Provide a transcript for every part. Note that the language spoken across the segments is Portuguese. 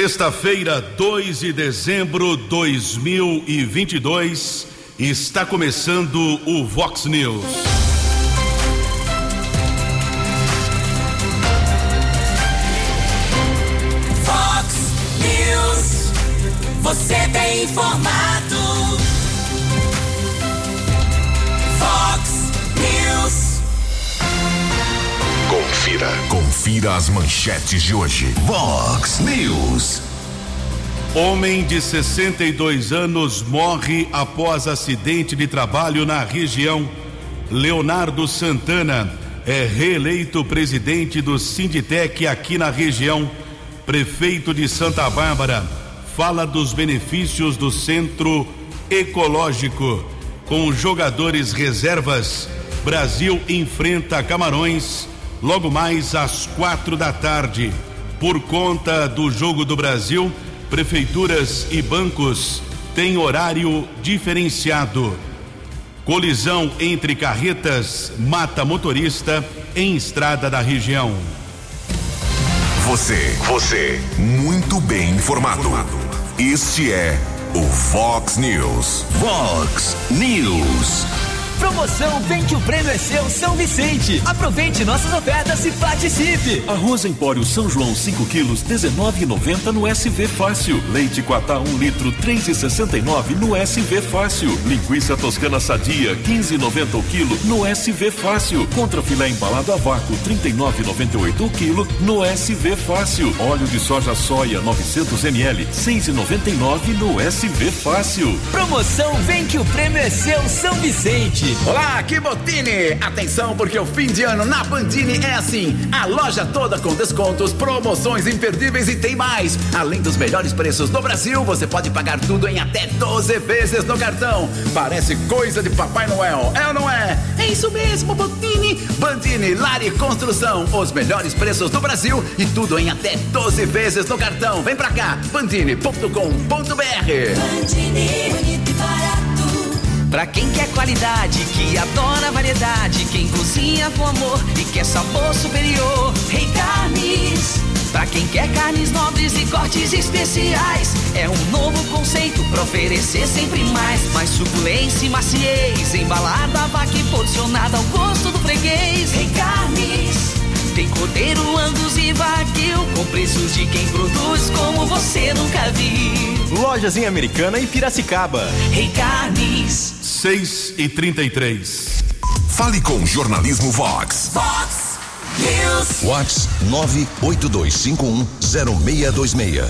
Sexta-feira, 2 de dezembro de 2022, está começando o Vox News. Confira as manchetes de hoje. Vox News. Homem de 62 anos morre após acidente de trabalho na região. Leonardo Santana é reeleito presidente do Sinditec aqui na região. Prefeito de Santa Bárbara fala dos benefícios do centro ecológico. Com jogadores reservas, Brasil enfrenta Camarões logo mais às quatro da tarde. Por conta do Jogo do Brasil, prefeituras e bancos têm horário diferenciado. Colisão entre carretas mata motorista em estrada da região. Você, você, muito bem informado. Este é o Vox News. Vox News. Promoção Vem que o prêmio é seu São Vicente. Aproveite nossas ofertas e participe. Arroz Empório São João 5 quilos 19,90 no SV Fácil. Leite Quatá 1 litro 3,69 no SV Fácil. Linguiça Toscana Sadia 15,90 o quilo no SV Fácil. Contra filé embalado a vácuo 39,98 o quilo no SV Fácil. Óleo de soja soia 900 ml 6,99 no SV Fácil. Promoção Vem que o prêmio é seu São Vicente. Olá, aqui Botini! Atenção, porque o fim de ano na Bandini é assim: a loja toda com descontos, promoções imperdíveis e tem mais. Além dos melhores preços do Brasil, você pode pagar tudo em até 12 vezes no cartão. Parece coisa de Papai Noel, é ou não é? É isso mesmo, Botini! Bandini, Lari Construção, os melhores preços do Brasil e tudo em até 12 vezes no cartão. Vem pra cá, bandini.com.br. Bandini. Pra quem quer qualidade, que adora variedade, quem cozinha com amor e quer sabor superior, Rei Carnes. Pra quem quer carnes nobres e cortes especiais, é um novo conceito pra oferecer sempre mais. Mais suculência e maciez, embalada a vaca e porcionada ao gosto do freguês. Rei Carnes. Tem cordeiro, angus e wagyu com preços de quem produz como você nunca viu. Lojas em Americana e Piracicaba. Rei Carnes. 6 e 33. Fale com Jornalismo Vox. Vox News. Vox 982510626.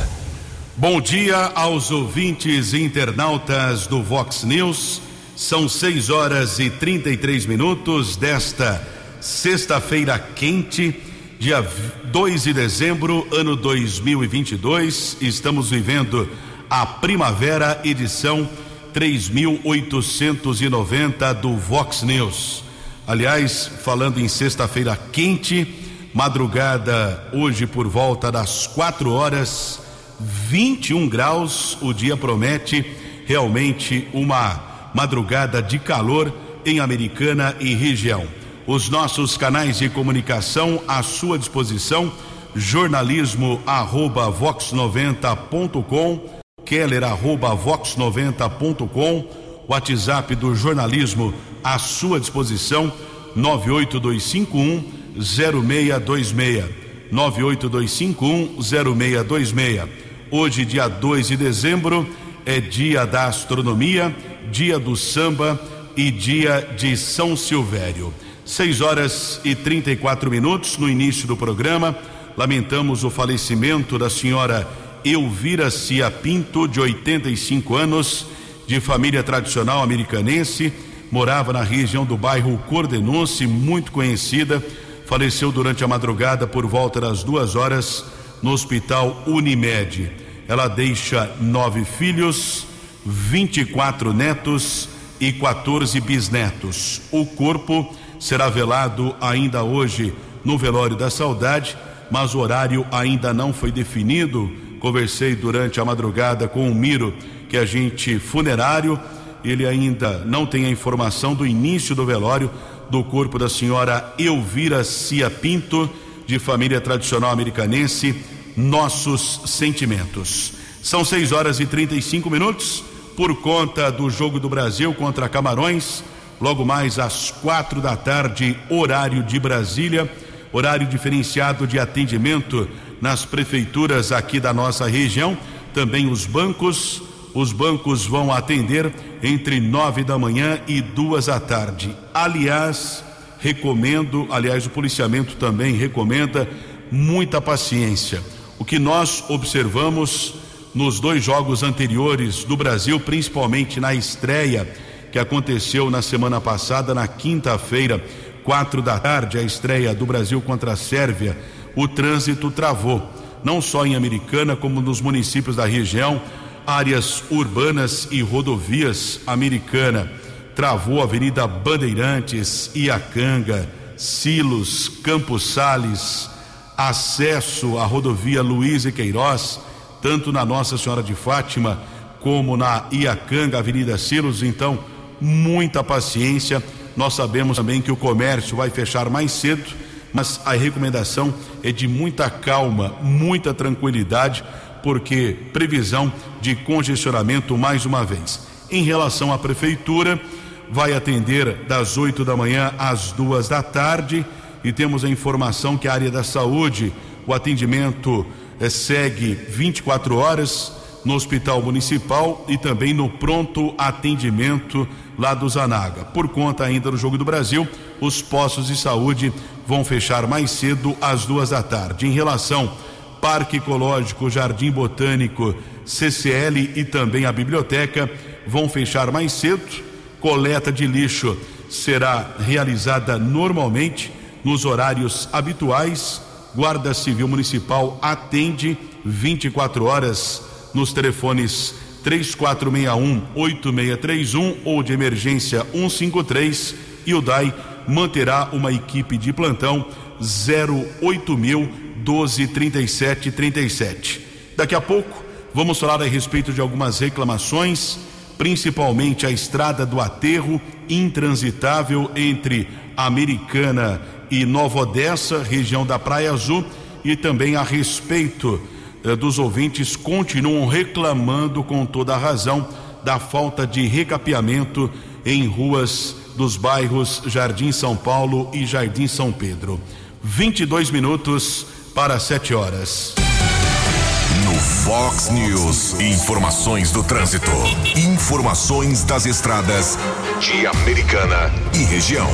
Bom dia aos ouvintes e internautas do Vox News. São 6 horas e 33 minutos desta sexta-feira quente, dia 2 de dezembro, ano 2022. Estamos vivendo a primavera, edição 3890 do Vox News. Aliás, falando em sexta-feira quente, madrugada hoje por volta das 4 horas, 21 graus. O dia promete realmente uma madrugada de calor em Americana e região. Os nossos canais de comunicação à sua disposição, jornalismo arroba vox90.com, keller arroba vox90.com, WhatsApp do jornalismo à sua disposição, 98251 0626. 98251 0626. Hoje, dia 2 de dezembro, é dia da astronomia, dia do samba e dia de São Silvério. 6 horas e 34 minutos no início do programa. Lamentamos o falecimento da senhora Elvira Cia Pinto, de 85 anos, de família tradicional americanense, morava na região do bairro Cordenonce, muito conhecida. Faleceu durante a madrugada por volta das duas horas no Hospital Unimed. Ela deixa nove filhos, 24 netos e 14 bisnetos. O corpo será velado ainda hoje no velório da saudade, mas o horário ainda não foi definido. Conversei durante a madrugada com o Miro, que é agente funerário. Ele ainda não tem a informação do início do velório do corpo da senhora Elvira Cia Pinto, de família tradicional americanense, nossos sentimentos. São 6 horas e 35 minutos por conta do jogo do Brasil contra Camarões. Logo mais às quatro da tarde, horário de Brasília, horário diferenciado de atendimento nas prefeituras aqui da nossa região. Também os bancos, os bancos vão atender entre nove da manhã e duas da tarde. Aliás, recomendo, aliás, o policiamento também recomenda muita paciência. O que nós observamos nos dois jogos anteriores do Brasil, principalmente na estreia que aconteceu na semana passada, na quinta-feira, quatro da tarde, a estreia do Brasil contra a Sérvia, o trânsito travou, não só em Americana, como nos municípios da região, áreas urbanas e rodovias Americana. Travou a Avenida Bandeirantes, Iacanga, Silos, Campos Sales, acesso à rodovia Luiz e Queiroz, tanto na Nossa Senhora de Fátima como na Iacanga, Avenida Silos. Então, muita paciência. Nós sabemos também que o comércio vai fechar mais cedo, mas a recomendação é de muita calma, muita tranquilidade, porque previsão de congestionamento mais uma vez. Em relação à prefeitura, vai atender das 8 da manhã às duas da tarde e temos a informação que a área da saúde, o atendimento eh, segue 24 horas no Hospital Municipal e também no pronto atendimento lá do Zanaga. Por conta ainda do Jogo do Brasil, os postos de saúde vão fechar mais cedo às duas da tarde. Em relação Parque Ecológico, Jardim Botânico, CCL e também a biblioteca vão fechar mais cedo. Coleta de lixo será realizada normalmente nos horários habituais. Guarda Civil Municipal atende 24 horas nos telefones 3461-8631 ou de emergência 153 e o DAI manterá uma equipe de plantão 08000 1237 37. Daqui a pouco vamos falar a respeito de algumas reclamações, principalmente a estrada do aterro intransitável entre Americana e Nova Odessa, região da Praia Azul, e também a respeito eh, dos ouvintes continuam reclamando com toda a razão da falta de recapeamento em ruas dos bairros Jardim São Paulo e Jardim São Pedro. 22 minutos para 7 horas. No Fox News, informações do trânsito, informações das estradas de Americana e região.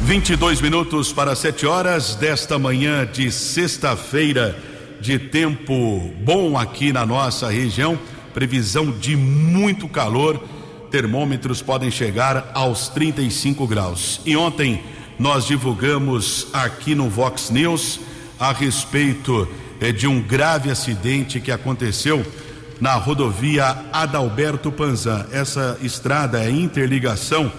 22 minutos para 7 horas desta manhã de sexta-feira de tempo bom aqui na nossa região, previsão de muito calor, termômetros podem chegar aos 35 graus. E ontem nós divulgamos aqui no Vox News a respeito eh, de um grave acidente que aconteceu na rodovia Adalberto Panzan. Essa estrada é interligação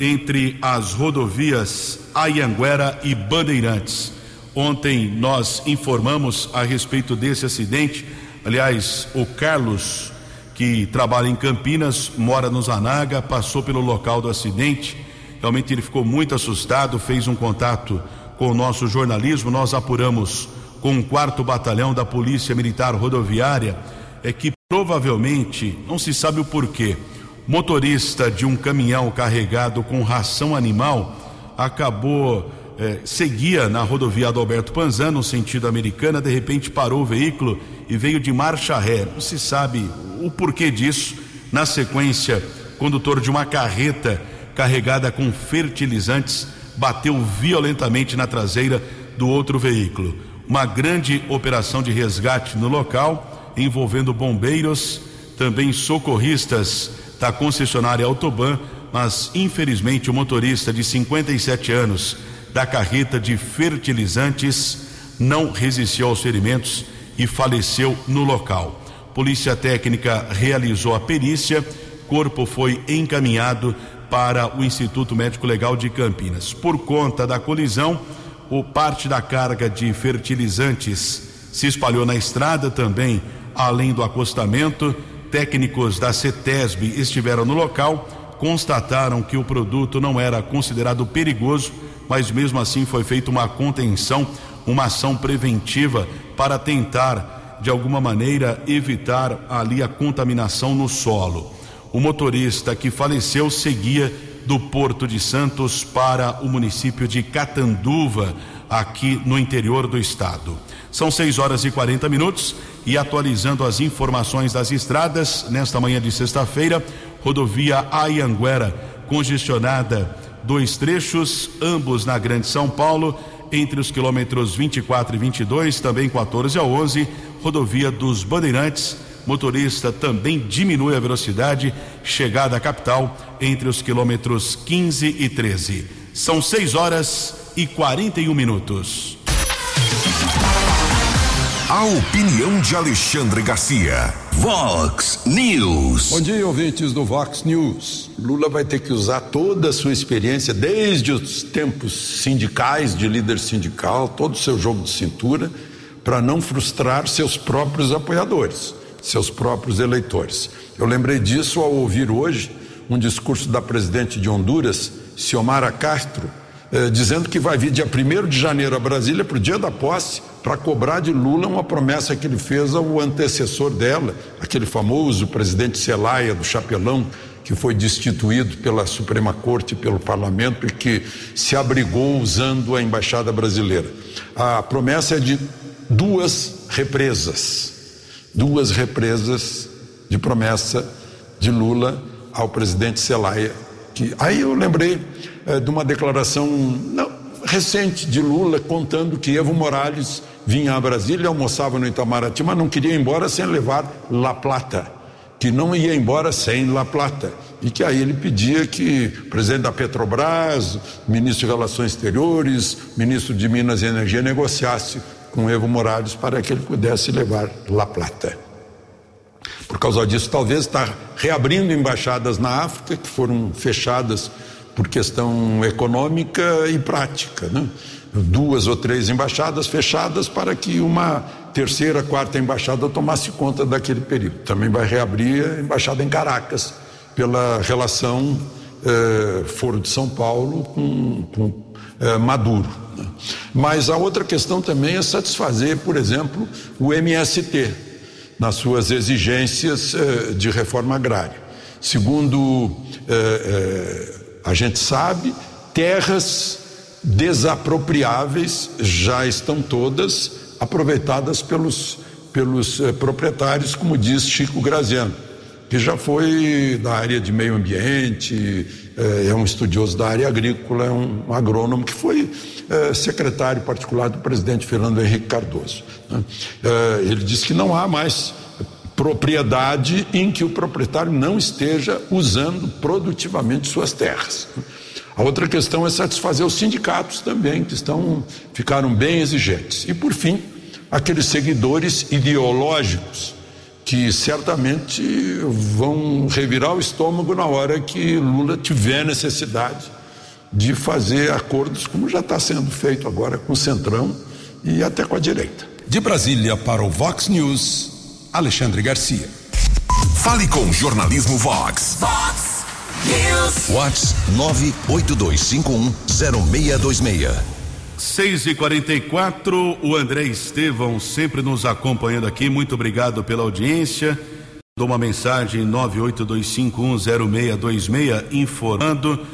entre as rodovias Ayanguera e Bandeirantes. Ontem nós informamos a respeito desse acidente. Aliás, o Carlos, que trabalha em Campinas, mora no Zanaga, passou pelo local do acidente. Realmente ele ficou muito assustado, fez um contato com o nosso jornalismo. Nós apuramos com o quarto batalhão da Polícia Militar Rodoviária, é que provavelmente, não se sabe o porquê, motorista de um caminhão carregado com ração animal acabou eh, seguia na rodovia Adalberto Panzan, no sentido americana, de repente parou o veículo e veio de marcha ré. Não se sabe o porquê disso. Na sequência, condutor de uma carreta carregada com fertilizantes bateu violentamente na traseira do outro veículo. Uma grande operação de resgate no local, envolvendo bombeiros, também socorristas da concessionária Autoban, mas infelizmente o motorista de 57 anos da carreta de fertilizantes não resistiu aos ferimentos e faleceu no local. Polícia Técnica realizou a perícia, corpo foi encaminhado para o Instituto Médico Legal de Campinas. Por conta da colisão, o parte da carga de fertilizantes se espalhou na estrada também, além do acostamento. Técnicos da CETESB estiveram no local, constataram que o produto não era considerado perigoso mas mesmo assim foi feita uma contenção. Uma ação preventiva para tentar, de alguma maneira, evitar ali a contaminação no solo. O motorista que faleceu seguia do Porto de Santos para o município de Catanduva, aqui no interior do estado. São 6 horas e 40 minutos e atualizando as informações das estradas, nesta manhã de sexta-feira, rodovia Ayanguera, congestionada, dois trechos, ambos na Grande São Paulo, entre os quilômetros 24 e 22, também 14 a 11, rodovia dos Bandeirantes. Motorista também diminui a velocidade, chegada à capital entre os quilômetros 15 e 13. São 6 horas e 41 minutos. A opinião de Alexandre Garcia. Vox News. Bom dia, ouvintes do Vox News. Lula vai ter que usar toda a sua experiência, desde os tempos sindicais, de líder sindical, todo o seu jogo de cintura, para não frustrar seus próprios apoiadores, seus próprios eleitores. Eu lembrei disso ao ouvir hoje um discurso da presidente de Honduras, Xiomara Castro, eh, dizendo que vai vir dia 1 de janeiro a Brasília para o dia da posse para cobrar de Lula uma promessa que ele fez ao antecessor dela, aquele famoso presidente Celaya do Chapelão, que foi destituído pela Suprema Corte pelo Parlamento e que se abrigou usando a embaixada brasileira. A promessa é de duas represas, duas represas de promessa de Lula ao presidente Celaya. Que aí eu lembrei eh, de uma declaração não, recente de Lula contando que Evo Morales vinha a Brasília, almoçava no Itamaraty, mas não queria ir embora sem levar La Plata, que não ia embora sem La Plata. E que aí ele pedia que o presidente da Petrobras, ministro de Relações Exteriores, ministro de Minas e Energia negociasse com Evo Morales para que ele pudesse levar La Plata. Por causa disso, talvez está reabrindo embaixadas na África que foram fechadas por questão econômica e prática, né? duas ou três embaixadas fechadas para que uma terceira, quarta embaixada tomasse conta daquele período. Também vai reabrir a embaixada em Caracas, pela relação eh, Foro de São Paulo com, com eh, Maduro. Né? Mas a outra questão também é satisfazer, por exemplo, o MST nas suas exigências eh, de reforma agrária. Segundo eh, eh, a gente sabe, terras desapropriáveis já estão todas aproveitadas pelos, pelos eh, proprietários, como diz Chico Graziano, que já foi da área de meio ambiente, eh, é um estudioso da área agrícola, é um, um agrônomo que foi eh, secretário particular do presidente Fernando Henrique Cardoso. Né? Eh, ele diz que não há mais propriedade em que o proprietário não esteja usando produtivamente suas terras. A outra questão é satisfazer os sindicatos também, que estão, ficaram bem exigentes. E, por fim, aqueles seguidores ideológicos que certamente vão revirar o estômago na hora que Lula tiver necessidade de fazer acordos, como já está sendo feito agora com o Centrão e até com a direita. De Brasília para o Vox News, Alexandre Garcia. Fale com o Jornalismo Vox. Vox News. Vox 982510626. 6 e 44 o André Estevão sempre nos acompanhando aqui. Muito obrigado pela audiência. Dou uma mensagem 982510626 informando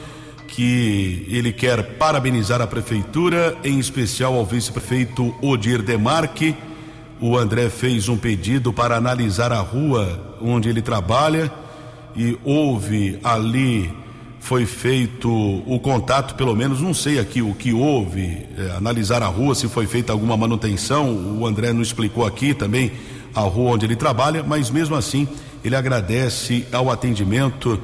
que ele quer parabenizar a prefeitura, em especial ao vice-prefeito Odir Demarque. O André fez um pedido para analisar a rua onde ele trabalha e houve ali foi feito o contato, pelo menos não sei aqui o que houve, é, analisar a rua, se foi feita alguma manutenção. O André não explicou aqui também a rua onde ele trabalha, mas mesmo assim ele agradece ao atendimento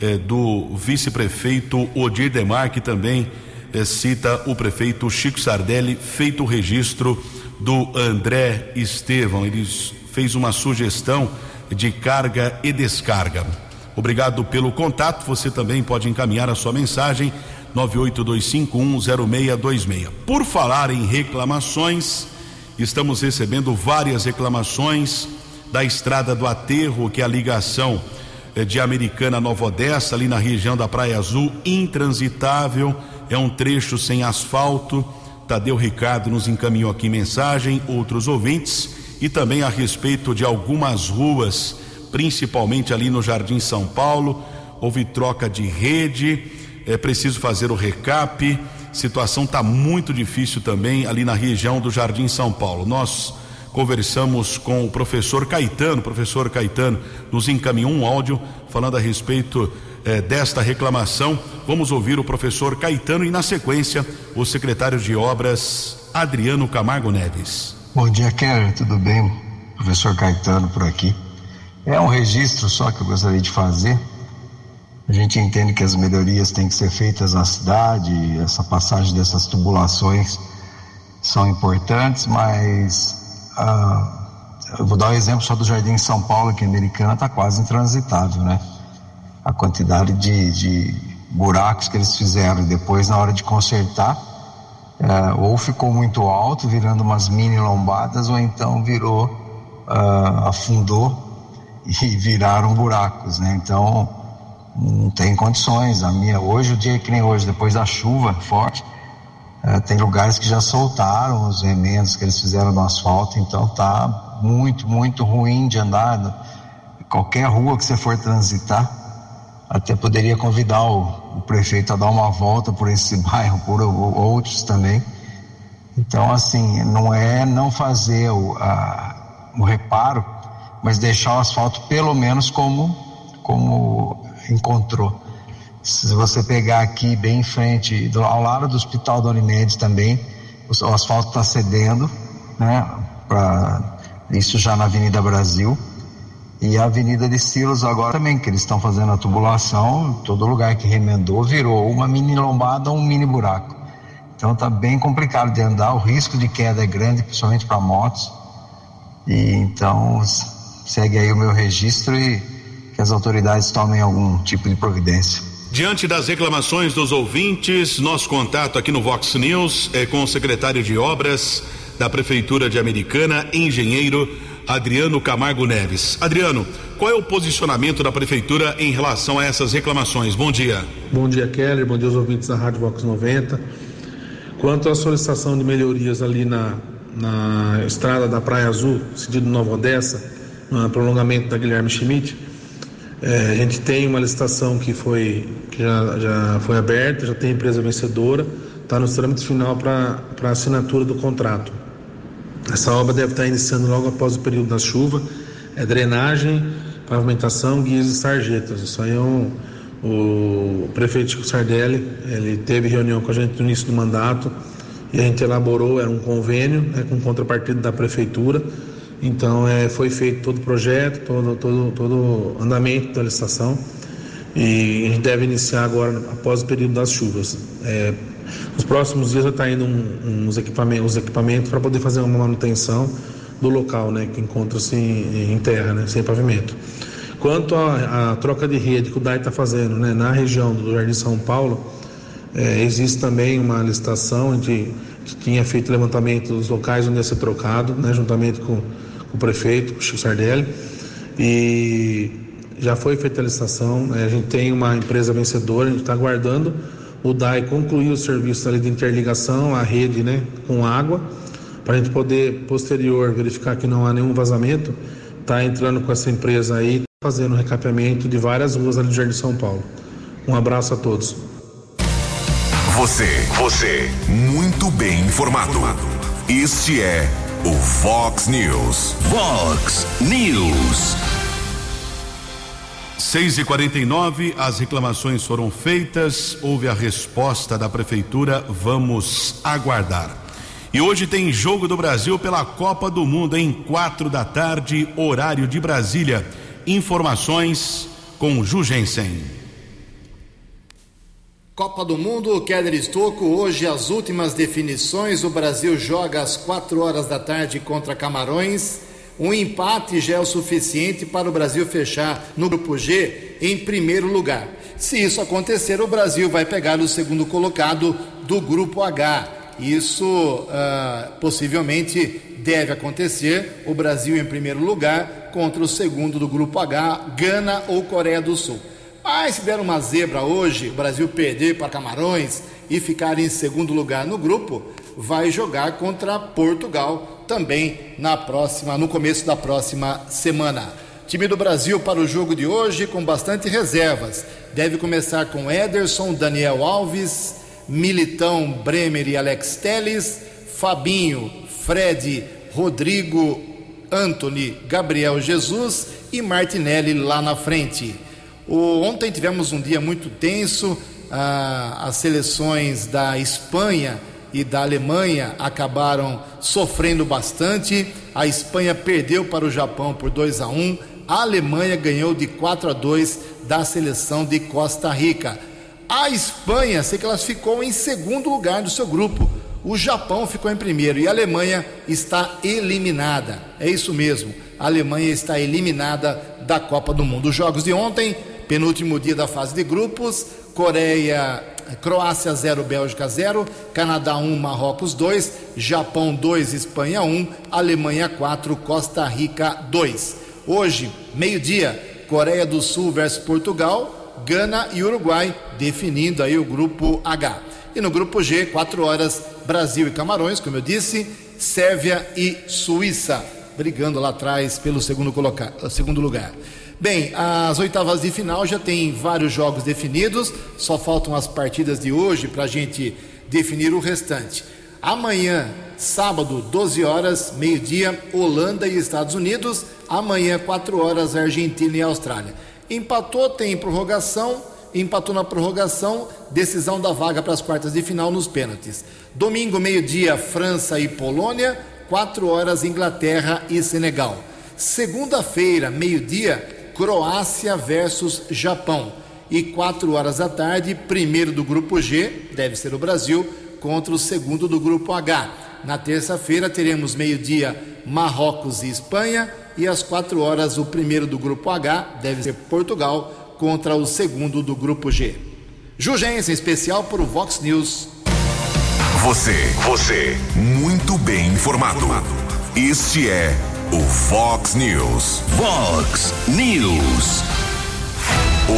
é, do vice-prefeito Odir Demar, que também é, cita o prefeito Chico Sardelli, feito o registro do André Estevão. Ele fez uma sugestão de carga e descarga. Obrigado pelo contato. Você também pode encaminhar a sua mensagem 982510626. Por falar em reclamações, estamos recebendo várias reclamações da estrada do Aterro, que é a ligação eh, de Americana a Nova Odessa, ali na região da Praia Azul, intransitável, é um trecho sem asfalto, Tadeu Ricardo nos encaminhou aqui mensagem, outros ouvintes, e também a respeito de algumas ruas, principalmente ali no Jardim São Paulo. Houve troca de rede, é preciso fazer o recap. Situação está muito difícil também ali na região do Jardim São Paulo. Nós conversamos com o professor Caetano, o professor Caetano nos encaminhou um áudio falando a respeito eh, desta reclamação. Vamos ouvir o professor Caetano e, na sequência, o secretário de Obras, Adriano Camargo Neves. Bom dia, Kelly, tudo bem? Professor Caetano por aqui. É um registro só que eu gostaria de fazer. A gente entende que as melhorias têm que ser feitas na cidade, essa passagem dessas tubulações são importantes, mas ah, eu vou dar um exemplo só do Jardim São Paulo, que a Americana está quase intransitável, né? A quantidade de, de, buracos que eles fizeram depois, na hora de consertar, ah, ou ficou muito alto, virando umas mini lombadas, ou então virou, ah, afundou e viraram buracos, né? Então, não tem condições. A minha, hoje, o dia que nem hoje, depois da chuva forte, é, tem lugares que já soltaram os remendos que eles fizeram no asfalto, então tá muito, muito ruim de andar. Qualquer rua que você for transitar, até poderia convidar o, o prefeito a dar uma volta por esse bairro, por outros também. Então, assim, não é não fazer o, a, o reparo, mas deixar o asfalto pelo menos como, como encontrou. Se você pegar aqui bem em frente, do, ao lado do Hospital da Unimed também, o, o asfalto está cedendo, né? Pra, isso já na Avenida Brasil. E a Avenida de Silos agora também, que eles estão fazendo a tubulação, todo lugar que remendou virou uma mini lombada ou um mini buraco. Então está bem complicado de andar, o risco de queda é grande, principalmente para motos. E então segue aí o meu registro e que as autoridades tomem algum tipo de providência. Diante das reclamações dos ouvintes, nosso contato aqui no Vox News é com o secretário de Obras da Prefeitura de Americana, engenheiro Adriano Camargo Neves. Adriano, qual é o posicionamento da Prefeitura em relação a essas reclamações? Bom dia. Bom dia, Keller. Bom dia aos ouvintes da Rádio Vox 90. Quanto à solicitação de melhorias ali na, na estrada da Praia Azul, sentido Nova Odessa, no prolongamento da Guilherme Schmidt, é, a gente tem uma licitação que foi que já, já foi aberta, já tem empresa vencedora, está nos trâmites final para assinatura do contrato. Essa obra deve estar iniciando logo após o período da chuva. É drenagem, pavimentação, guias e sarjetas. Isso aí é um, o prefeito Chico Sardelli, ele teve reunião com a gente no início do mandato e a gente elaborou, era um convênio né, com contrapartida da prefeitura então é, foi feito todo o projeto, todo, todo, todo o andamento da licitação e a gente deve iniciar agora após o período das chuvas. É, nos próximos dias vai estar indo um, uns equipamentos, equipamentos para poder fazer uma manutenção do local, né, que encontra-se em, em, terra, né, sem pavimento. Quanto à troca de rede que o DAI está fazendo né, na região do Jardim São Paulo, é, existe também uma licitação de que tinha feito levantamento dos locais onde ia ser trocado, né, juntamente com o prefeito, o Chico Sardelli, e já foi feita a licitação, né? a gente tem uma empresa vencedora, a gente está aguardando o DAI concluir o serviço ali de interligação, a rede né, com água, para a gente poder, posterior, verificar que não há nenhum vazamento, está entrando com essa empresa aí, fazendo recapeamento de várias ruas ali do Jardim São Paulo. Um abraço a todos. Você, você, muito bem informado. Este é o Fox News. Fox News. 6 e 49 as reclamações foram feitas, houve a resposta da prefeitura, vamos aguardar. E hoje tem Jogo do Brasil pela Copa do Mundo em quatro da tarde, horário de Brasília. Informações com Jugensen. Copa do Mundo, Keller Estocco, hoje as últimas definições. O Brasil joga às 4 horas da tarde contra Camarões. Um empate já é o suficiente para o Brasil fechar no grupo G em primeiro lugar. Se isso acontecer, o Brasil vai pegar o segundo colocado do grupo H. Isso uh, possivelmente deve acontecer. O Brasil em primeiro lugar contra o segundo do grupo H, Gana ou Coreia do Sul. Mas se der uma zebra hoje, o Brasil perder para Camarões e ficar em segundo lugar no grupo, vai jogar contra Portugal também na próxima, no começo da próxima semana. Time do Brasil para o jogo de hoje com bastante reservas. Deve começar com Ederson, Daniel Alves, Militão, Bremer e Alex Teles, Fabinho, Fred, Rodrigo, Anthony, Gabriel Jesus e Martinelli lá na frente. O, ontem tivemos um dia muito tenso. Ah, as seleções da Espanha e da Alemanha acabaram sofrendo bastante. A Espanha perdeu para o Japão por 2 a 1. A Alemanha ganhou de 4 a 2 da seleção de Costa Rica. A Espanha se classificou em segundo lugar do seu grupo. O Japão ficou em primeiro e a Alemanha está eliminada. É isso mesmo. A Alemanha está eliminada da Copa do Mundo. Os jogos de ontem, penúltimo dia da fase de grupos, Coreia, Croácia 0, Bélgica 0, Canadá 1, Marrocos 2, Japão 2, Espanha 1, Alemanha 4, Costa Rica 2. Hoje, meio-dia, Coreia do Sul versus Portugal, Gana e Uruguai, definindo aí o grupo H. E no grupo G, 4 horas, Brasil e Camarões, como eu disse, Sérvia e Suíça, brigando lá atrás pelo segundo, colocar, segundo lugar. Bem, as oitavas de final já tem vários jogos definidos, só faltam as partidas de hoje para a gente definir o restante. Amanhã, sábado, 12 horas, meio-dia, Holanda e Estados Unidos. Amanhã, 4 horas, Argentina e Austrália. Empatou, tem prorrogação. Empatou na prorrogação, decisão da vaga para as quartas de final nos pênaltis. Domingo, meio-dia, França e Polônia. 4 horas, Inglaterra e Senegal. Segunda-feira, meio-dia, Croácia versus Japão. E 4 horas da tarde, primeiro do grupo G, deve ser o Brasil, contra o segundo do grupo H. Na terça-feira teremos meio-dia Marrocos e Espanha e às quatro horas o primeiro do grupo H, deve ser Portugal, contra o segundo do grupo G. Jugensen especial para o Vox News. Você, você, muito bem informado. Este é o Vox News. Vox News.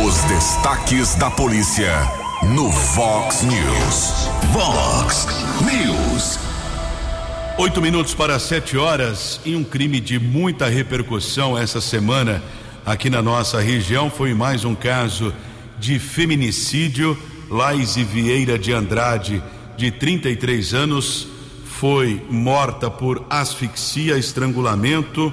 Os destaques da polícia no Vox News. Vox News. Oito minutos para sete horas e um crime de muita repercussão essa semana aqui na nossa região foi mais um caso de feminicídio. Laise Vieira de Andrade, de 33 anos, foi morta por asfixia, estrangulamento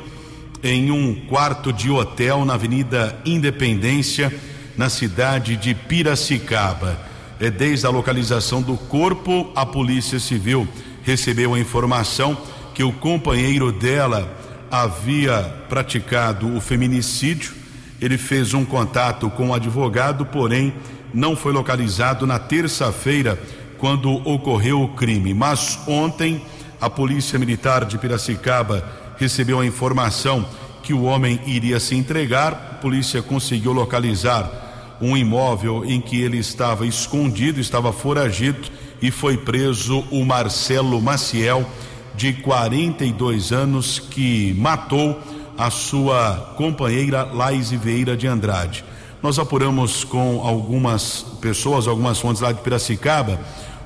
em um quarto de hotel na Avenida Independência na cidade de Piracicaba. É, desde a localização do corpo, a Polícia Civil recebeu a informação que o companheiro dela havia praticado o feminicídio. Ele fez um contato com o advogado, porém não foi localizado na terça-feira, quando ocorreu o crime. Mas ontem, a Polícia Militar de Piracicaba recebeu a informação que o homem iria se entregar. A polícia conseguiu localizar um imóvel em que ele estava escondido, estava foragido e foi preso o Marcelo Maciel, de 42 anos, que matou a sua companheira Laise Vieira de Andrade. Nós apuramos com algumas pessoas, algumas fontes lá de Piracicaba.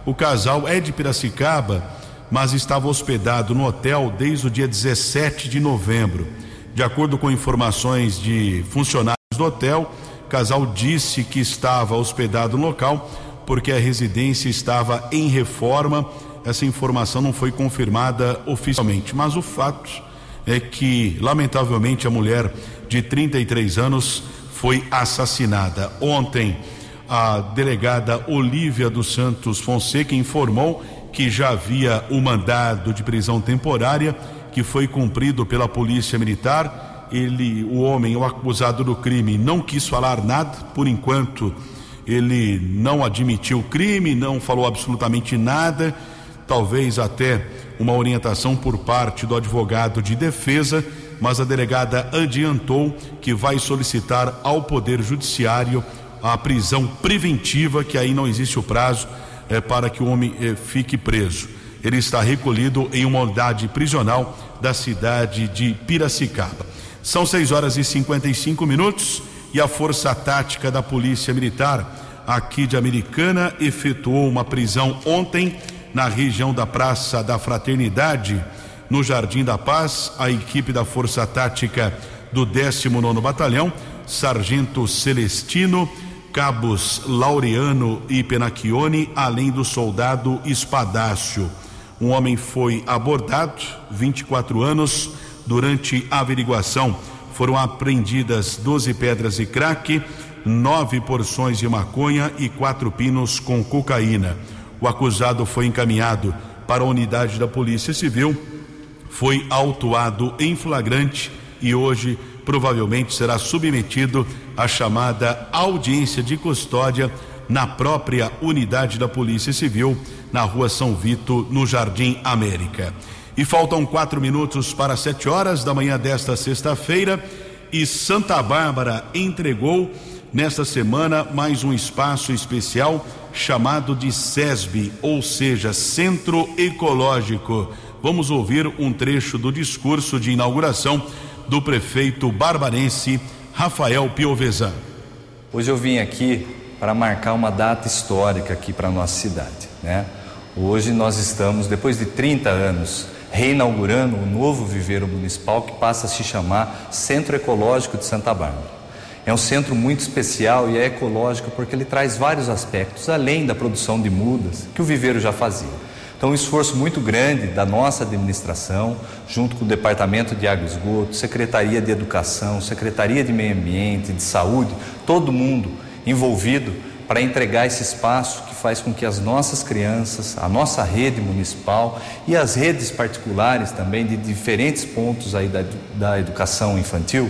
O casal é de Piracicaba, mas estava hospedado no hotel desde o dia 17 de novembro. De acordo com informações de funcionários do hotel, o casal disse que estava hospedado no local porque a residência estava em reforma. Essa informação não foi confirmada oficialmente, mas o fato é que, lamentavelmente, a mulher de 33 anos foi assassinada. Ontem, a delegada Olívia dos Santos Fonseca informou que já havia o mandado de prisão temporária que foi cumprido pela Polícia Militar. Ele, o homem, o acusado do crime, não quis falar nada, por enquanto ele não admitiu o crime, não falou absolutamente nada, talvez até uma orientação por parte do advogado de defesa, mas a delegada adiantou que vai solicitar ao Poder Judiciário a prisão preventiva, que aí não existe o prazo é, para que o homem é, fique preso. Ele está recolhido em uma unidade prisional da cidade de Piracicaba. São 6 horas e 55 minutos e a Força Tática da Polícia Militar aqui de Americana efetuou uma prisão ontem na região da Praça da Fraternidade, no Jardim da Paz, a equipe da Força Tática do 19 Batalhão, Sargento Celestino, cabos Laureano e Penacchione, além do soldado Espadácio. Um homem foi abordado, 24 anos, durante a averiguação foram apreendidas 12 pedras de crack, nove porções de maconha e quatro pinos com cocaína. O acusado foi encaminhado para a unidade da Polícia Civil, foi autuado em flagrante e hoje provavelmente será submetido à chamada audiência de custódia na própria unidade da Polícia Civil, na rua São Vito, no Jardim América. E faltam quatro minutos para sete horas da manhã desta sexta-feira. E Santa Bárbara entregou nesta semana mais um espaço especial chamado de SESB, ou seja, Centro Ecológico. Vamos ouvir um trecho do discurso de inauguração do prefeito barbarense Rafael Piovesan. Hoje eu vim aqui para marcar uma data histórica aqui para nossa cidade, né? Hoje nós estamos, depois de 30 anos, reinaugurando um novo viveiro municipal que passa a se chamar Centro Ecológico de Santa Bárbara. É um centro muito especial e é ecológico porque ele traz vários aspectos, além da produção de mudas que o viveiro já fazia. Então, um esforço muito grande da nossa administração, junto com o Departamento de Água e Esgoto, Secretaria de Educação, Secretaria de Meio Ambiente, de Saúde, todo mundo envolvido para entregar esse espaço que faz com que as nossas crianças, a nossa rede municipal e as redes particulares também de diferentes pontos aí da, da educação infantil,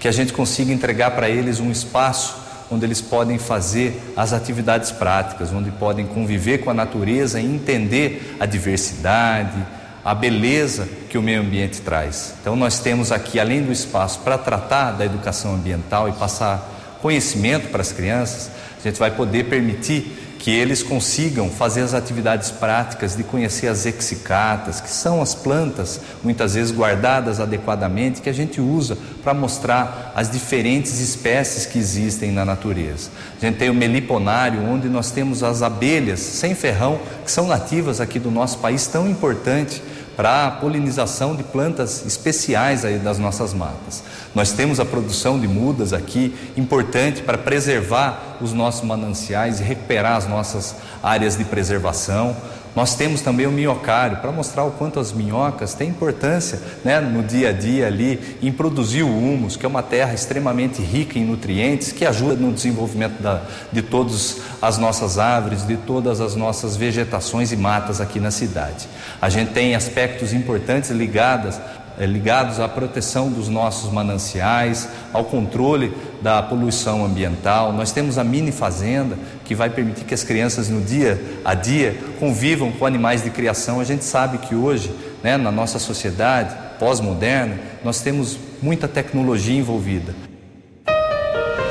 que a gente consiga entregar para eles um espaço onde eles podem fazer as atividades práticas, onde podem conviver com a natureza e entender a diversidade, a beleza que o meio ambiente traz. Então nós temos aqui, além do espaço para tratar da educação ambiental e passar conhecimento para as crianças, a gente vai poder permitir que eles consigam fazer as atividades práticas de conhecer as exicatas, que são as plantas muitas vezes guardadas adequadamente que a gente usa para mostrar as diferentes espécies que existem na natureza. A gente tem o meliponário, onde nós temos as abelhas sem ferrão, que são nativas aqui do nosso país, tão importante para a polinização de plantas especiais aí das nossas matas. Nós temos a produção de mudas aqui, importante para preservar os nossos mananciais e recuperar as nossas áreas de preservação. Nós temos também o minhocário para mostrar o quanto as minhocas têm importância né, no dia a dia ali em produzir o humus, que é uma terra extremamente rica em nutrientes, que ajuda no desenvolvimento da, de todas as nossas árvores, de todas as nossas vegetações e matas aqui na cidade. A gente tem aspectos importantes ligados ligados à proteção dos nossos mananciais, ao controle da poluição ambiental. Nós temos a mini fazenda que vai permitir que as crianças no dia a dia convivam com animais de criação. A gente sabe que hoje, né, na nossa sociedade pós-moderna, nós temos muita tecnologia envolvida.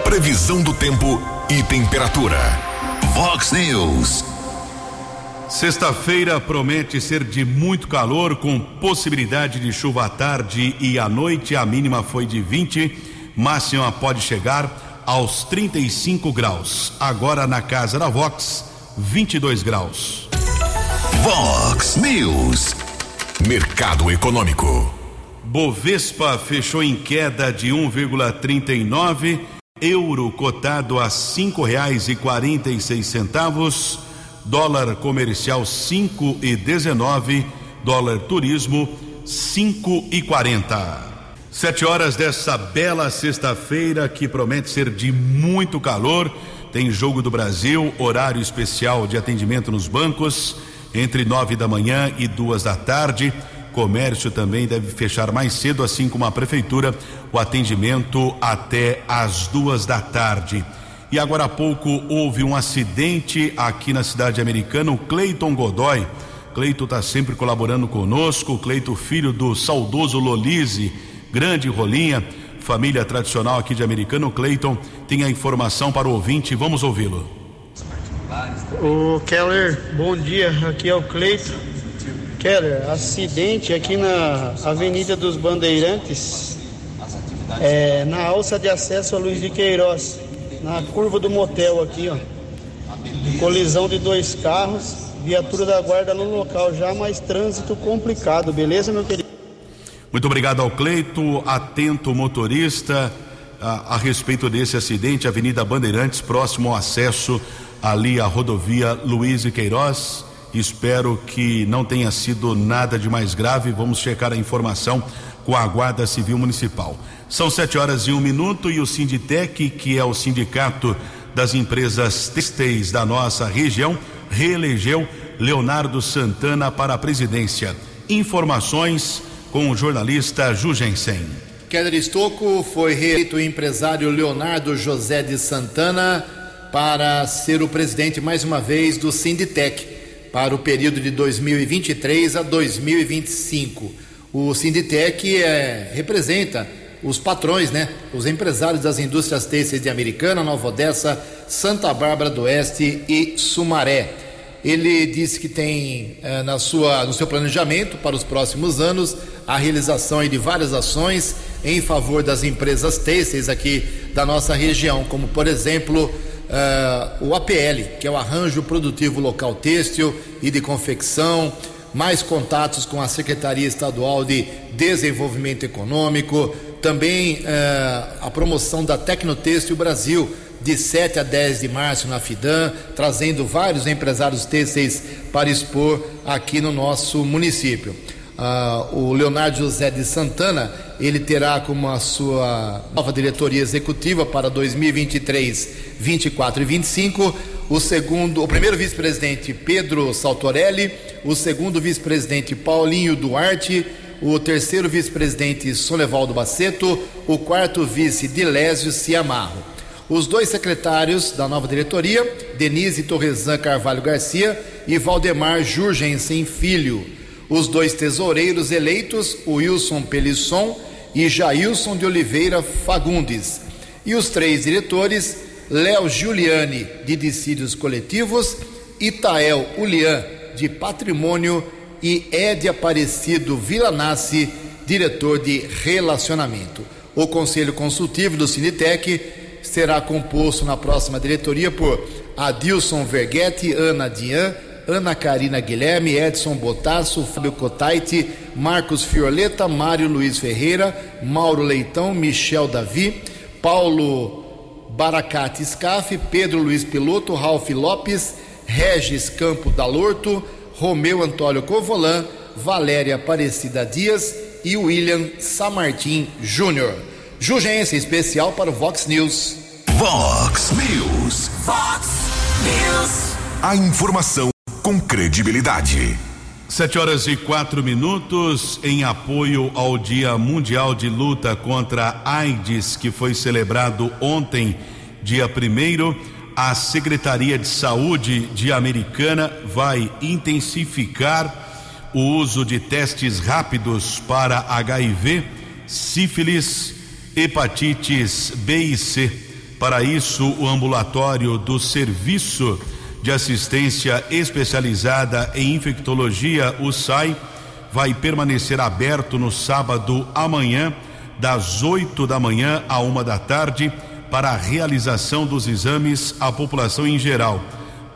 Previsão do tempo e temperatura. Vox News. Sexta-feira promete ser de muito calor, com possibilidade de chuva à tarde e à noite. A mínima foi de 20, máxima pode chegar aos 35 graus. Agora na casa da Vox, 22 graus. Vox News. Mercado Econômico. Bovespa fechou em queda de 1,39, euro cotado a cinco reais e quarenta e seis centavos dólar comercial cinco e dezenove, dólar turismo cinco e quarenta. Sete horas dessa bela sexta-feira que promete ser de muito calor. Tem jogo do Brasil, horário especial de atendimento nos bancos entre nove da manhã e duas da tarde. Comércio também deve fechar mais cedo, assim como a prefeitura, o atendimento até às duas da tarde. E agora há pouco houve um acidente aqui na cidade americana, o Cleiton Godoy. Cleito está sempre colaborando conosco, Cleito, filho do saudoso Lolise, grande rolinha, família tradicional aqui de Americano. Cleiton tem a informação para o ouvinte, vamos ouvi-lo. O Keller, bom dia, aqui é o Cleito. Keller, acidente aqui na Avenida dos Bandeirantes, é, na alça de acesso a Luiz de Queiroz na curva do motel aqui, ó. Colisão de dois carros. viatura da guarda no local já, mas trânsito complicado, beleza, meu querido? Muito obrigado ao Cleito, atento motorista a, a respeito desse acidente, Avenida Bandeirantes, próximo ao acesso ali à rodovia Luiz e Queiroz. Espero que não tenha sido nada de mais grave. Vamos checar a informação com a Guarda Civil Municipal. São sete horas e um minuto e o Sinditec, que é o sindicato das empresas têxteis da nossa região, reelegeu Leonardo Santana para a presidência. Informações com o jornalista Jugensen. Keller Estocco foi reeleito o empresário Leonardo José de Santana para ser o presidente mais uma vez do Sinditec para o período de 2023 a 2025. O Sinditec é, representa os patrões, né? Os empresários das indústrias têxteis de Americana, Nova Odessa, Santa Bárbara do Oeste e Sumaré. Ele disse que tem eh, na sua, no seu planejamento para os próximos anos a realização de várias ações em favor das empresas têxteis aqui da nossa região, como por exemplo uh, o APL, que é o Arranjo Produtivo Local Têxtil e de Confecção, mais contatos com a Secretaria Estadual de Desenvolvimento Econômico, também uh, a promoção da Tecnotêxtil Brasil, de 7 a 10 de março na FIDAM, trazendo vários empresários têxteis para expor aqui no nosso município. Uh, o Leonardo José de Santana, ele terá como a sua nova diretoria executiva para 2023, 24 e 25, o segundo, o primeiro vice-presidente Pedro Saltorelli, o segundo vice-presidente Paulinho Duarte, o terceiro vice-presidente Sonevaldo Baceto, o quarto vice Dilésio Ciamarro. Os dois secretários da nova diretoria, Denise Torresan Carvalho Garcia e Valdemar Jurgensen Filho os dois tesoureiros eleitos, Wilson Pelisson e Jailson de Oliveira Fagundes, e os três diretores, Léo Giuliani, de Dissídios Coletivos, Itael Ulian, de Patrimônio, e Ed Aparecido Villanassi, diretor de Relacionamento. O Conselho Consultivo do Sinitec será composto na próxima diretoria por Adilson Verghetti, Ana Dian, Ana Karina Guilherme, Edson Botasso, Fábio Cotaiti, Marcos Fiorleta, Mário Luiz Ferreira, Mauro Leitão, Michel Davi, Paulo Baracate Scaff, Pedro Luiz Piloto, Ralph Lopes, Regis Campo Dalorto, Romeu Antônio Covolan, Valéria Aparecida Dias e William Samartim Júnior. Jugência especial para o Vox News. Vox News. Vox News. A informação com credibilidade. Sete horas e quatro minutos em apoio ao Dia Mundial de Luta contra a AIDS, que foi celebrado ontem, dia primeiro. A Secretaria de Saúde de Americana vai intensificar o uso de testes rápidos para HIV, sífilis, hepatites B e C. Para isso, o ambulatório do Serviço de Assistência Especializada em Infectologia, o SAI, vai permanecer aberto no sábado amanhã, das 8 da manhã a uma da tarde, para a realização dos exames à população em geral.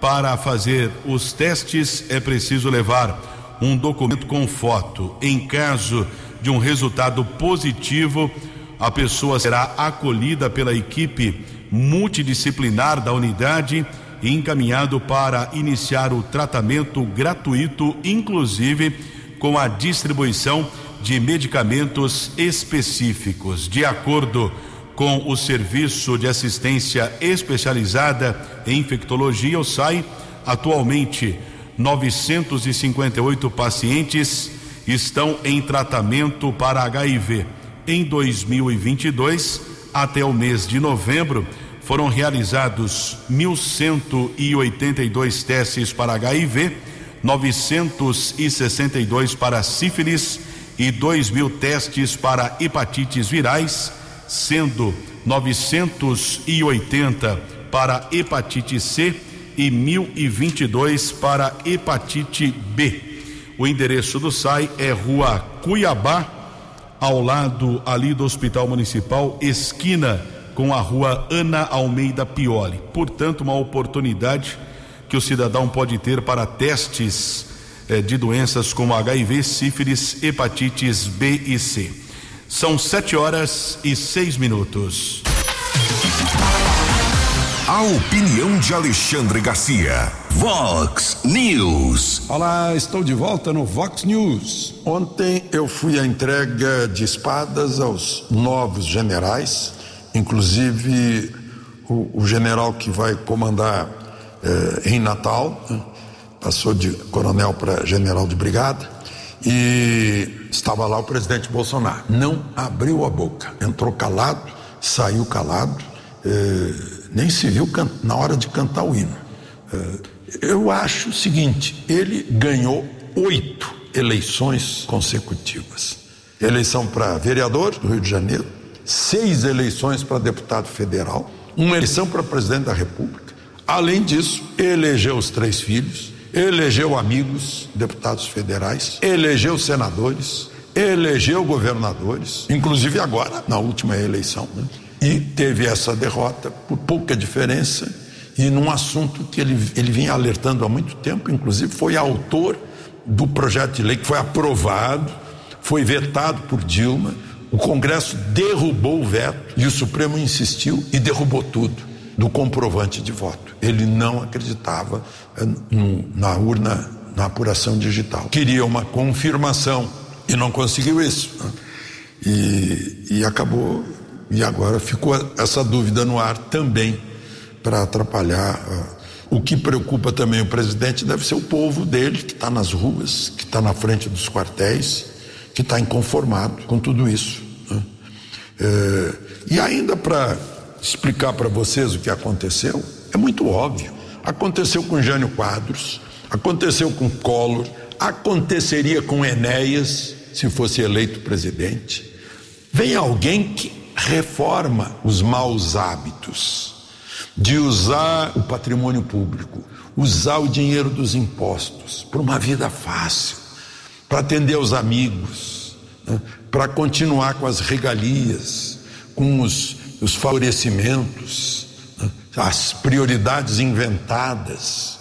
Para fazer os testes é preciso levar um documento com foto. Em caso de um resultado positivo, a pessoa será acolhida pela equipe multidisciplinar da unidade e encaminhado para iniciar o tratamento gratuito, inclusive com a distribuição de medicamentos específicos. De acordo com o Serviço de Assistência Especializada em Infectologia, o SAI, atualmente 958 pacientes estão em tratamento para HIV. Em 2022, até o mês de novembro, foram realizados 1.182 testes para HIV, 962 para sífilis e 2 mil testes para hepatites virais, sendo 980 para hepatite C e 1.022 para hepatite B. O endereço do SAI é Rua Cuiabá, ao lado ali do Hospital Municipal, esquina com a rua Ana Almeida Pioli. Portanto, uma oportunidade que o cidadão pode ter para testes eh, de doenças como HIV, sífilis, hepatites B e C. São sete horas e seis minutos. A opinião de Alexandre Garcia. Vox News. Olá, estou de volta no Vox News. Ontem eu fui à entrega de espadas aos novos generais, inclusive o, o general que vai comandar eh, em Natal, né? passou de coronel para general de brigada, e estava lá o presidente Bolsonaro. Não abriu a boca, entrou calado, saiu calado, eh, nem se viu na hora de cantar o hino. Eh, eu acho o seguinte: ele ganhou oito eleições consecutivas. Eleição para vereador do Rio de Janeiro, seis eleições para deputado federal, uma eleição para presidente da República. Além disso, elegeu os três filhos, elegeu amigos, deputados federais, elegeu senadores, elegeu governadores, inclusive agora, na última eleição, né? e teve essa derrota por pouca diferença e num assunto que ele, ele vinha alertando há muito tempo, inclusive foi autor do projeto de lei que foi aprovado, foi vetado por Dilma, o Congresso derrubou o veto e o Supremo insistiu e derrubou tudo do comprovante de voto. Ele não acreditava eh, na urna, na apuração digital. Queria uma confirmação e não conseguiu isso. Né? E, e acabou, e agora ficou essa dúvida no ar também para atrapalhar. Uh, o que preocupa também o presidente deve ser o povo dele, que está nas ruas, que está na frente dos quartéis, que está inconformado com tudo isso. É, e ainda para explicar para vocês o que aconteceu, é muito óbvio. Aconteceu com Jânio Quadros, aconteceu com Collor, aconteceria com Enéas, se fosse eleito presidente. Vem alguém que reforma os maus hábitos de usar o patrimônio público, usar o dinheiro dos impostos para uma vida fácil, para atender os amigos, né? para continuar com as regalias, com os, os favorecimentos, né? as prioridades inventadas.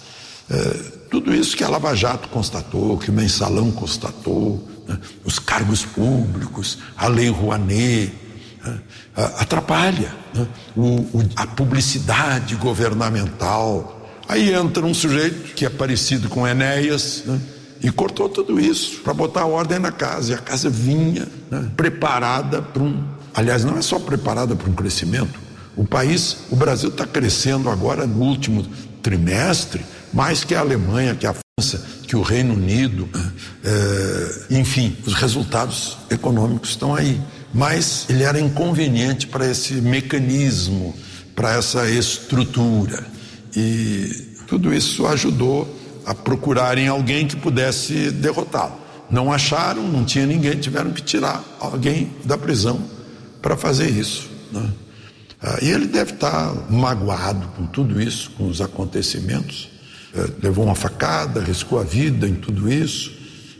É, tudo isso que a Lava Jato constatou, que o mensalão constatou, né? os cargos públicos, a lei Rouanet, né? atrapalha a publicidade governamental. Aí entra um sujeito que é parecido com Enéas né? e cortou tudo isso para botar ordem na casa. E a casa vinha né? preparada para um. Aliás, não é só preparada para um crescimento. O país, o Brasil está crescendo agora no último trimestre, mais que a Alemanha, que a França, que o Reino Unido. É, enfim, os resultados econômicos estão aí mas ele era inconveniente para esse mecanismo, para essa estrutura. E tudo isso ajudou a procurarem alguém que pudesse derrotá-lo. Não acharam, não tinha ninguém, tiveram que tirar alguém da prisão para fazer isso. Né? Ah, e ele deve estar magoado com tudo isso, com os acontecimentos. É, levou uma facada, arriscou a vida em tudo isso,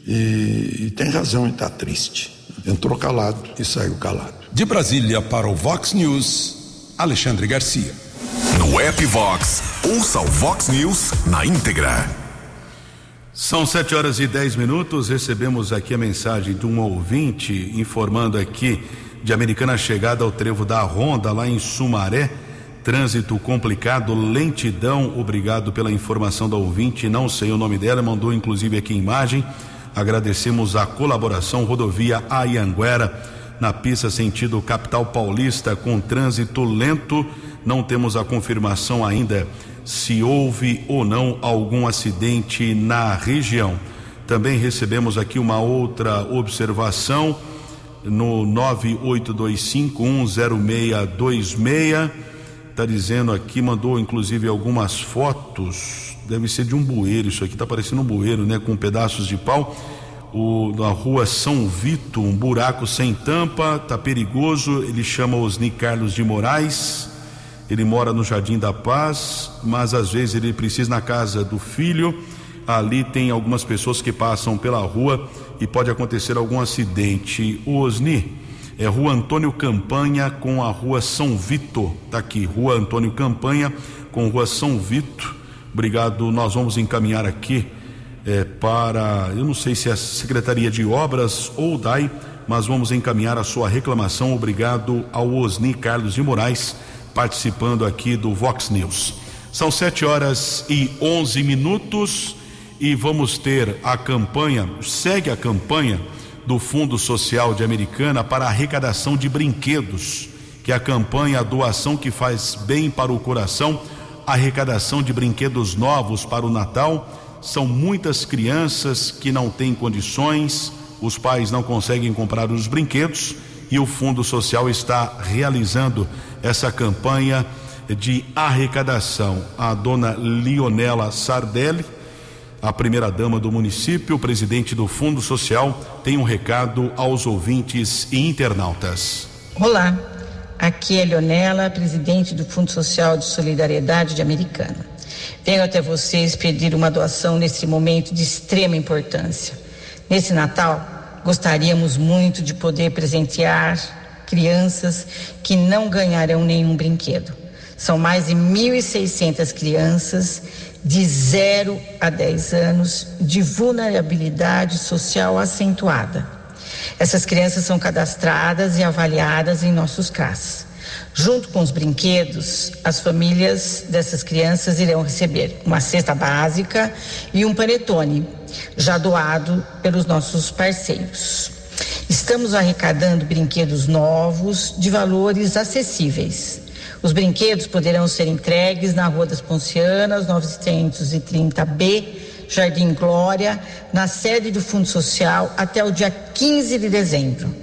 e, e tem razão em estar triste. Entrou calado e saiu calado. De Brasília para o Vox News, Alexandre Garcia. No app Vox, ouça o Vox News na íntegra. São sete horas e dez minutos. Recebemos aqui a mensagem de um ouvinte informando aqui de Americana chegada ao trevo da Ronda, lá em Sumaré. Trânsito complicado, lentidão. Obrigado pela informação da ouvinte. Não sei o nome dela, mandou inclusive aqui imagem. Agradecemos a colaboração rodovia Ayanguera na pista sentido capital paulista com trânsito lento. Não temos a confirmação ainda se houve ou não algum acidente na região. Também recebemos aqui uma outra observação no 982510626. Está dizendo aqui, mandou inclusive algumas fotos deve ser de um bueiro, isso aqui está parecendo um bueiro, né? Com pedaços de pau. O, na rua São Vito, um buraco sem tampa, tá perigoso. Ele chama Osni Carlos de Moraes. Ele mora no Jardim da Paz, mas às vezes ele precisa na casa do filho. Ali tem algumas pessoas que passam pela rua e pode acontecer algum acidente. O Osni é Rua Antônio Campanha com a Rua São Vito. Tá aqui, Rua Antônio Campanha com Rua São Vito Obrigado. Nós vamos encaminhar aqui é, para, eu não sei se é a Secretaria de Obras ou DAI, mas vamos encaminhar a sua reclamação. Obrigado ao Osni Carlos de Moraes, participando aqui do Vox News. São sete horas e onze minutos e vamos ter a campanha, segue a campanha do Fundo Social de Americana para a arrecadação de brinquedos, que é a campanha a doação que faz bem para o coração, arrecadação de brinquedos novos para o Natal. São muitas crianças que não têm condições, os pais não conseguem comprar os brinquedos e o Fundo Social está realizando essa campanha de arrecadação. A dona Lionela Sardelli, a primeira dama do município, presidente do Fundo Social, tem um recado aos ouvintes e internautas. Olá, aqui é Leonela, presidente do Fundo Social de Solidariedade de Americana. Venho até vocês pedir uma doação nesse momento de extrema importância. Nesse Natal, gostaríamos muito de poder presentear crianças que não ganharão nenhum brinquedo. São mais de 1.600 crianças de 0 a 10 anos de vulnerabilidade social acentuada. Essas crianças são cadastradas e avaliadas em nossos CRAS. Junto com os brinquedos, as famílias dessas crianças irão receber uma cesta básica e um panetone, já doado pelos nossos parceiros. Estamos arrecadando brinquedos novos de valores acessíveis. Os brinquedos poderão ser entregues na Rua das Poncianas, 930B, Jardim Glória, na sede do Fundo Social até o dia 15 de dezembro.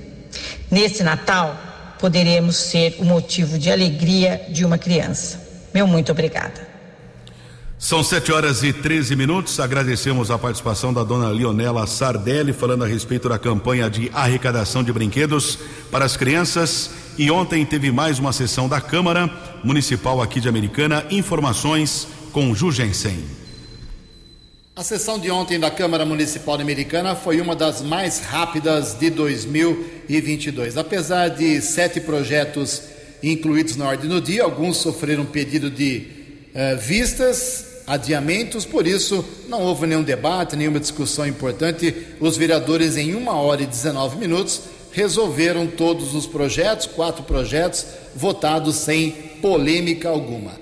Nesse Natal, poderemos ser o motivo de alegria de uma criança. Meu muito obrigada. São sete horas e 13 minutos. Agradecemos a participação da dona Leonela Sardelli, falando a respeito da campanha de arrecadação de brinquedos para as crianças. E ontem teve mais uma sessão da Câmara Municipal aqui de Americana. Informações com Ju Gensen. A sessão de ontem da Câmara Municipal de Americana foi uma das mais rápidas de 2022. Apesar de sete projetos incluídos na ordem do dia, alguns sofreram pedido de uh, vistas, adiamentos, por isso não houve nenhum debate, nenhuma discussão importante. Os vereadores, em uma hora e 19 minutos, resolveram todos os projetos, quatro projetos, votados sem polêmica alguma.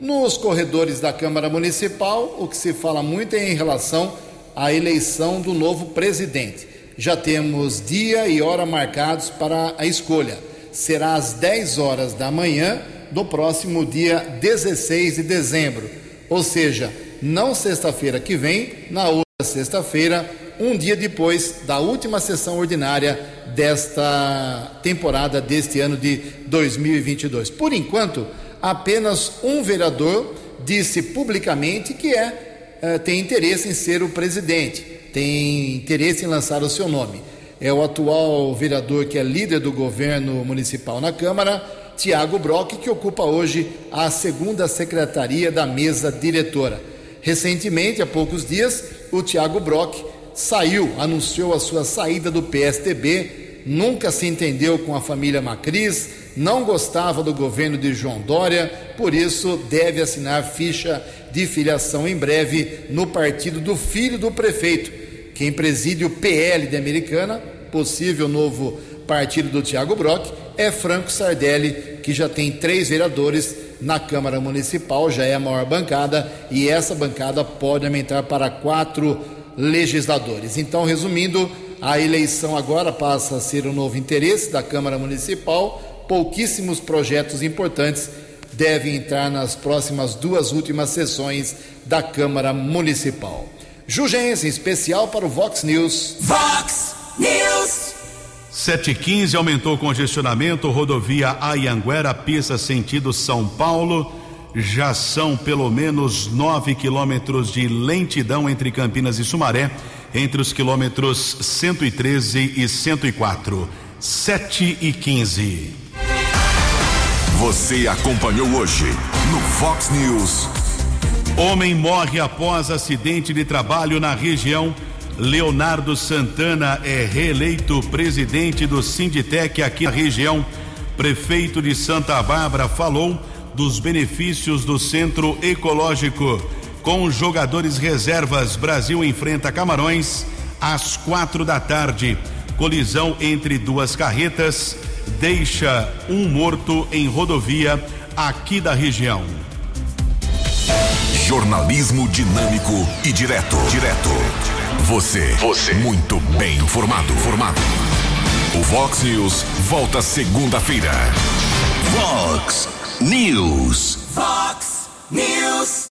Nos corredores da Câmara Municipal, o que se fala muito é em relação à eleição do novo presidente. Já temos dia e hora marcados para a escolha. Será às 10 horas da manhã do próximo dia 16 de dezembro. Ou seja, não sexta-feira que vem, na outra sexta-feira, um dia depois da última sessão ordinária desta temporada deste ano de 2022. Por enquanto, apenas um vereador disse publicamente que é, é tem interesse em ser o presidente, tem interesse em lançar o seu nome. É o atual vereador que é líder do governo municipal na Câmara, Tiago Brock, que ocupa hoje a segunda secretaria da mesa diretora. Recentemente, há poucos dias, o Tiago Brock saiu, anunciou a sua saída do PSDB, nunca se entendeu com a família Macris, não gostava do governo de João Dória, por isso deve assinar ficha de filiação em breve no partido do filho do prefeito. Quem preside o PL de Americana, possível novo partido do Tiago Brock, é Franco Sardelli, que já tem três vereadores na Câmara Municipal, já é a maior bancada, e essa bancada pode aumentar para quatro legisladores. Então, resumindo, a eleição agora passa a ser o novo interesse da Câmara Municipal pouquíssimos projetos importantes devem entrar nas próximas duas últimas sessões da Câmara Municipal. Jugense, especial para o Vox News. Vox News. 715 aumentou o congestionamento, rodovia Ayanguera, pista sentido São Paulo. Já são pelo menos 9 quilômetros de lentidão entre Campinas e Sumaré, entre os quilômetros 113 e 104. 7 e 15. Você acompanhou hoje no Fox News. Homem morre após acidente de trabalho na região. Leonardo Santana é reeleito presidente do Sinditec aqui na região. Prefeito de Santa Bárbara falou dos benefícios do centro ecológico. Com jogadores reservas. Brasil enfrenta Camarões às quatro da tarde. Colisão entre duas carretas deixa um morto em rodovia aqui da região. Jornalismo dinâmico e direto. Direto. Você. Você. Muito bem informado. Formado. O Vox News volta segunda-feira. Vox News. Vox News.